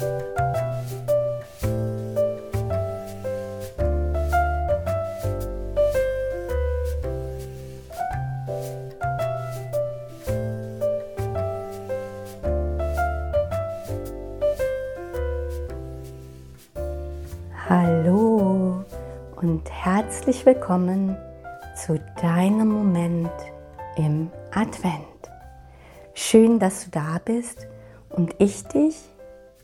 Hallo und herzlich willkommen zu deinem Moment im Advent. Schön, dass du da bist und ich dich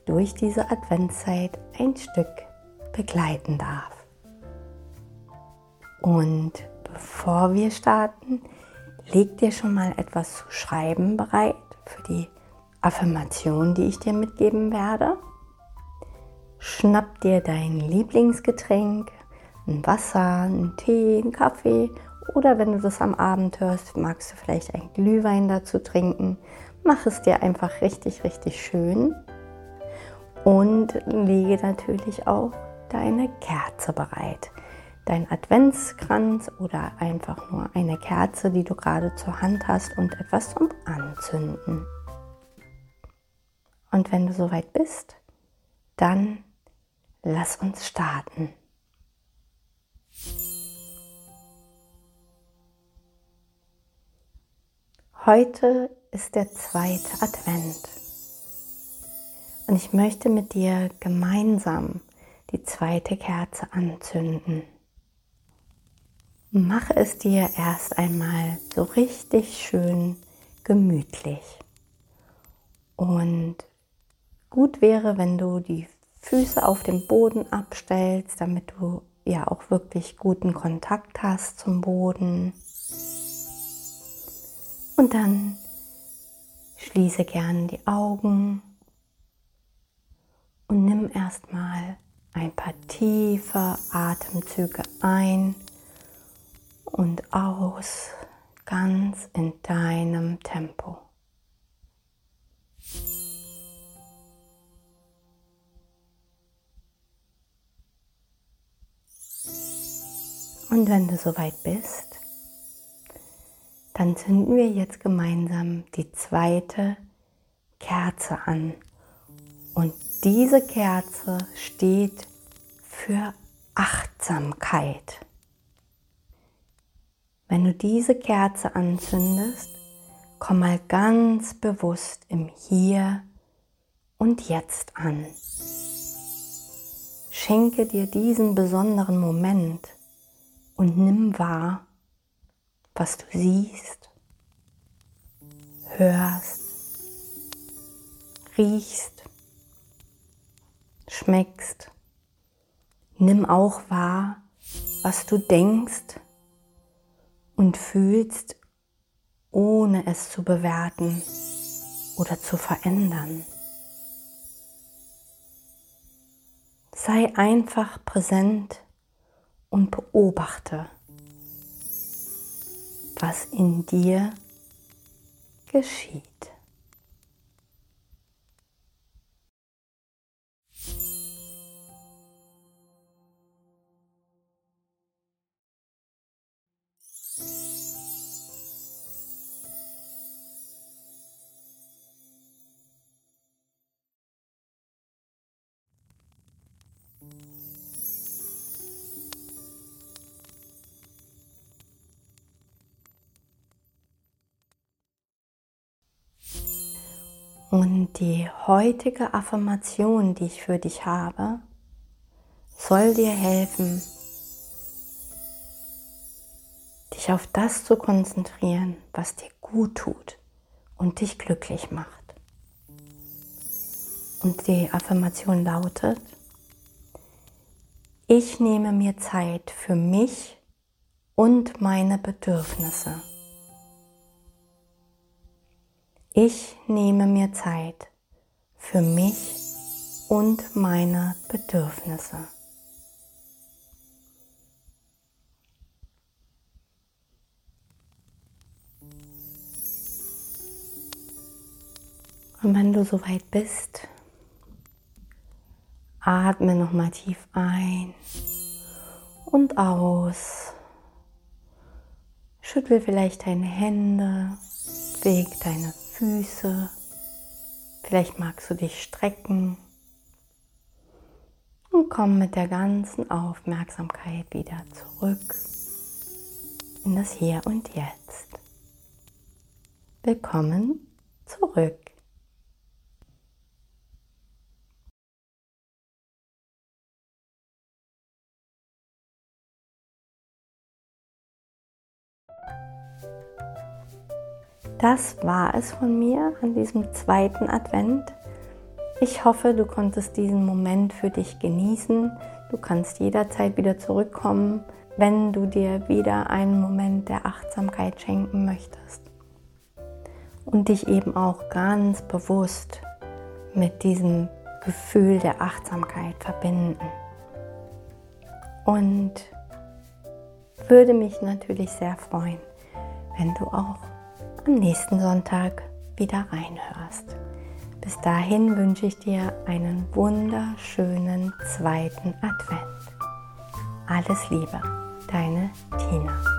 durch diese Adventszeit ein Stück begleiten darf. Und bevor wir starten, leg dir schon mal etwas zu schreiben bereit für die Affirmation, die ich dir mitgeben werde. Schnapp dir dein Lieblingsgetränk, ein Wasser, einen Tee, einen Kaffee oder wenn du das am Abend hörst, magst du vielleicht ein Glühwein dazu trinken. Mach es dir einfach richtig, richtig schön und lege natürlich auch deine Kerze bereit. Dein Adventskranz oder einfach nur eine Kerze, die du gerade zur Hand hast und etwas zum Anzünden. Und wenn du soweit bist, dann Lass uns starten. Heute ist der zweite Advent und ich möchte mit dir gemeinsam die zweite Kerze anzünden. Mache es dir erst einmal so richtig schön gemütlich. Und gut wäre, wenn du die Füße auf dem Boden abstellst, damit du ja auch wirklich guten Kontakt hast zum Boden. Und dann schließe gern die Augen und nimm erstmal ein paar tiefe Atemzüge ein und aus, ganz in deinem Tempo. Und wenn du soweit bist, dann zünden wir jetzt gemeinsam die zweite Kerze an. Und diese Kerze steht für Achtsamkeit. Wenn du diese Kerze anzündest, komm mal ganz bewusst im Hier und Jetzt an. Schenke dir diesen besonderen Moment und nimm wahr, was du siehst, hörst, riechst, schmeckst. Nimm auch wahr, was du denkst und fühlst, ohne es zu bewerten oder zu verändern. Sei einfach präsent und beobachte, was in dir geschieht. Und die heutige Affirmation, die ich für dich habe, soll dir helfen, dich auf das zu konzentrieren, was dir gut tut und dich glücklich macht. Und die Affirmation lautet, ich nehme mir Zeit für mich und meine Bedürfnisse. Ich nehme mir Zeit für mich und meine Bedürfnisse. Und wenn du soweit bist, atme nochmal tief ein und aus. Schüttel vielleicht deine Hände, beweg deine Füße. Vielleicht magst du dich strecken und komm mit der ganzen Aufmerksamkeit wieder zurück in das Hier und Jetzt. Willkommen zurück. Das war es von mir an diesem zweiten Advent. Ich hoffe, du konntest diesen Moment für dich genießen. Du kannst jederzeit wieder zurückkommen, wenn du dir wieder einen Moment der Achtsamkeit schenken möchtest. Und dich eben auch ganz bewusst mit diesem Gefühl der Achtsamkeit verbinden. Und würde mich natürlich sehr freuen, wenn du auch am nächsten Sonntag wieder reinhörst. Bis dahin wünsche ich dir einen wunderschönen zweiten Advent. Alles Liebe, deine Tina.